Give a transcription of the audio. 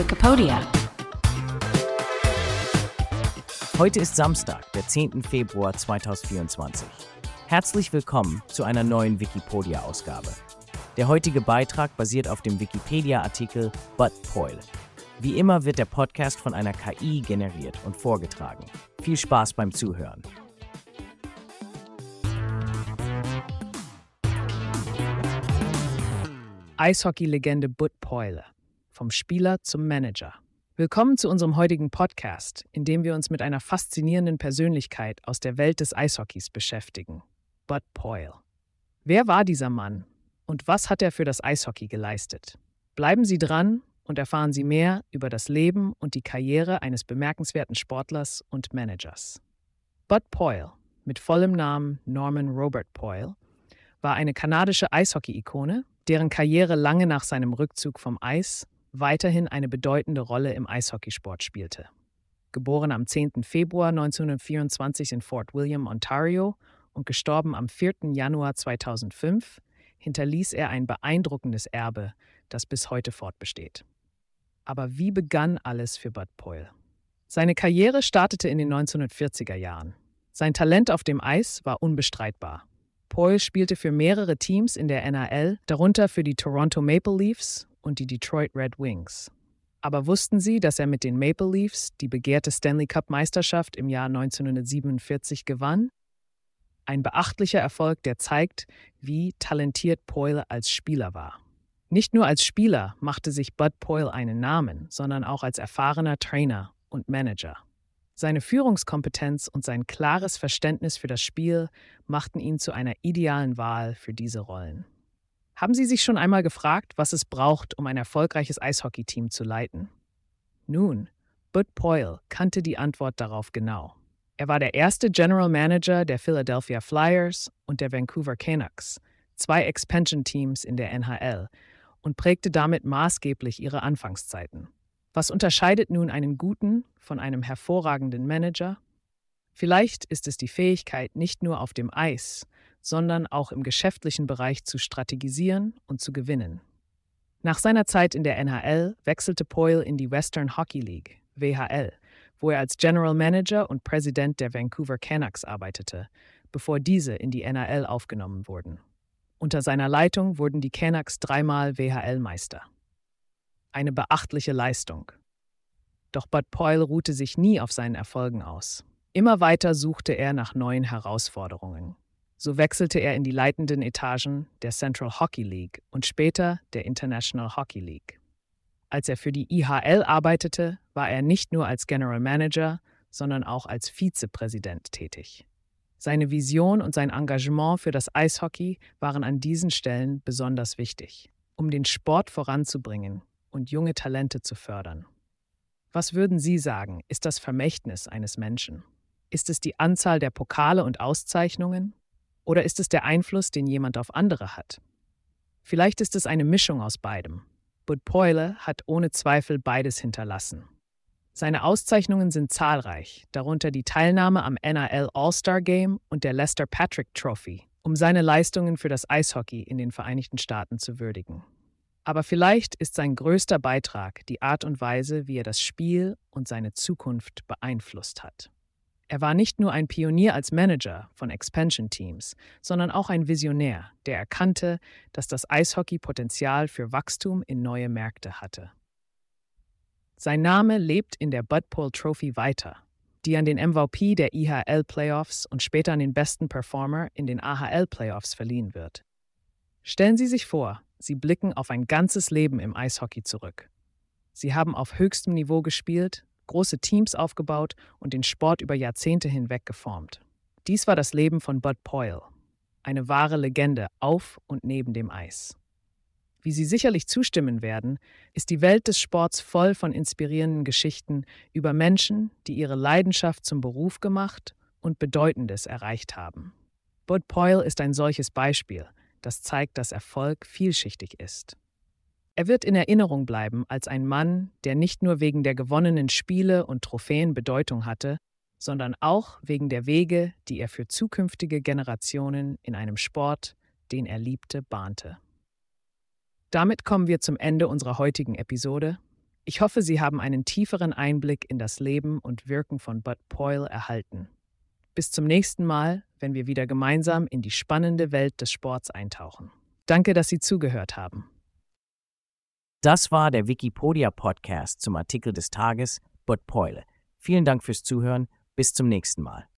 Wikipedia. Heute ist Samstag, der 10. Februar 2024. Herzlich willkommen zu einer neuen Wikipedia-Ausgabe. Der heutige Beitrag basiert auf dem Wikipedia-Artikel Buttpoil. Wie immer wird der Podcast von einer KI generiert und vorgetragen. Viel Spaß beim Zuhören. Eishockey-Legende Bud Poyle. Vom Spieler zum Manager. Willkommen zu unserem heutigen Podcast, in dem wir uns mit einer faszinierenden Persönlichkeit aus der Welt des Eishockeys beschäftigen. Bud Poyle. Wer war dieser Mann und was hat er für das Eishockey geleistet? Bleiben Sie dran und erfahren Sie mehr über das Leben und die Karriere eines bemerkenswerten Sportlers und Managers. Bud Poyle, mit vollem Namen Norman Robert Poyle, war eine kanadische Eishockey-Ikone, deren Karriere lange nach seinem Rückzug vom Eis weiterhin eine bedeutende Rolle im Eishockeysport spielte. Geboren am 10. Februar 1924 in Fort William, Ontario und gestorben am 4. Januar 2005, hinterließ er ein beeindruckendes Erbe, das bis heute fortbesteht. Aber wie begann alles für Bud Poyle? Seine Karriere startete in den 1940er Jahren. Sein Talent auf dem Eis war unbestreitbar. Poyle spielte für mehrere Teams in der NAL, darunter für die Toronto Maple Leafs und die Detroit Red Wings. Aber wussten Sie, dass er mit den Maple Leafs die begehrte Stanley Cup-Meisterschaft im Jahr 1947 gewann? Ein beachtlicher Erfolg, der zeigt, wie talentiert Poyle als Spieler war. Nicht nur als Spieler machte sich Bud Poyle einen Namen, sondern auch als erfahrener Trainer und Manager. Seine Führungskompetenz und sein klares Verständnis für das Spiel machten ihn zu einer idealen Wahl für diese Rollen. Haben Sie sich schon einmal gefragt, was es braucht, um ein erfolgreiches Eishockeyteam zu leiten? Nun, Bud Poyle kannte die Antwort darauf genau. Er war der erste General Manager der Philadelphia Flyers und der Vancouver Canucks, zwei Expansion-Teams in der NHL, und prägte damit maßgeblich ihre Anfangszeiten. Was unterscheidet nun einen guten von einem hervorragenden Manager? Vielleicht ist es die Fähigkeit, nicht nur auf dem Eis, sondern auch im geschäftlichen Bereich zu strategisieren und zu gewinnen. Nach seiner Zeit in der NHL wechselte Poyle in die Western Hockey League, WHL, wo er als General Manager und Präsident der Vancouver Canucks arbeitete, bevor diese in die NRL aufgenommen wurden. Unter seiner Leitung wurden die Canucks dreimal WHL-Meister eine beachtliche Leistung. Doch Bud Poyle ruhte sich nie auf seinen Erfolgen aus. Immer weiter suchte er nach neuen Herausforderungen. So wechselte er in die leitenden Etagen der Central Hockey League und später der International Hockey League. Als er für die IHL arbeitete, war er nicht nur als General Manager, sondern auch als Vizepräsident tätig. Seine Vision und sein Engagement für das Eishockey waren an diesen Stellen besonders wichtig. Um den Sport voranzubringen, und junge Talente zu fördern. Was würden Sie sagen, ist das Vermächtnis eines Menschen? Ist es die Anzahl der Pokale und Auszeichnungen? Oder ist es der Einfluss, den jemand auf andere hat? Vielleicht ist es eine Mischung aus beidem. Bud Poyle hat ohne Zweifel beides hinterlassen. Seine Auszeichnungen sind zahlreich, darunter die Teilnahme am NRL All-Star Game und der Lester Patrick Trophy, um seine Leistungen für das Eishockey in den Vereinigten Staaten zu würdigen. Aber vielleicht ist sein größter Beitrag die Art und Weise, wie er das Spiel und seine Zukunft beeinflusst hat. Er war nicht nur ein Pionier als Manager von Expansion Teams, sondern auch ein Visionär, der erkannte, dass das Eishockey Potenzial für Wachstum in neue Märkte hatte. Sein Name lebt in der Bud Pole Trophy weiter, die an den MVP der IHL Playoffs und später an den besten Performer in den AHL Playoffs verliehen wird. Stellen Sie sich vor, Sie blicken auf ein ganzes Leben im Eishockey zurück. Sie haben auf höchstem Niveau gespielt, große Teams aufgebaut und den Sport über Jahrzehnte hinweg geformt. Dies war das Leben von Bud Poyle, eine wahre Legende auf und neben dem Eis. Wie Sie sicherlich zustimmen werden, ist die Welt des Sports voll von inspirierenden Geschichten über Menschen, die ihre Leidenschaft zum Beruf gemacht und Bedeutendes erreicht haben. Bud Poyle ist ein solches Beispiel, das zeigt, dass Erfolg vielschichtig ist. Er wird in Erinnerung bleiben als ein Mann, der nicht nur wegen der gewonnenen Spiele und Trophäen Bedeutung hatte, sondern auch wegen der Wege, die er für zukünftige Generationen in einem Sport, den er liebte, bahnte. Damit kommen wir zum Ende unserer heutigen Episode. Ich hoffe, Sie haben einen tieferen Einblick in das Leben und Wirken von Bud Poyle erhalten. Bis zum nächsten Mal, wenn wir wieder gemeinsam in die spannende Welt des Sports eintauchen. Danke, dass Sie zugehört haben. Das war der Wikipedia-Podcast zum Artikel des Tages Bud Poyle. Vielen Dank fürs Zuhören. Bis zum nächsten Mal.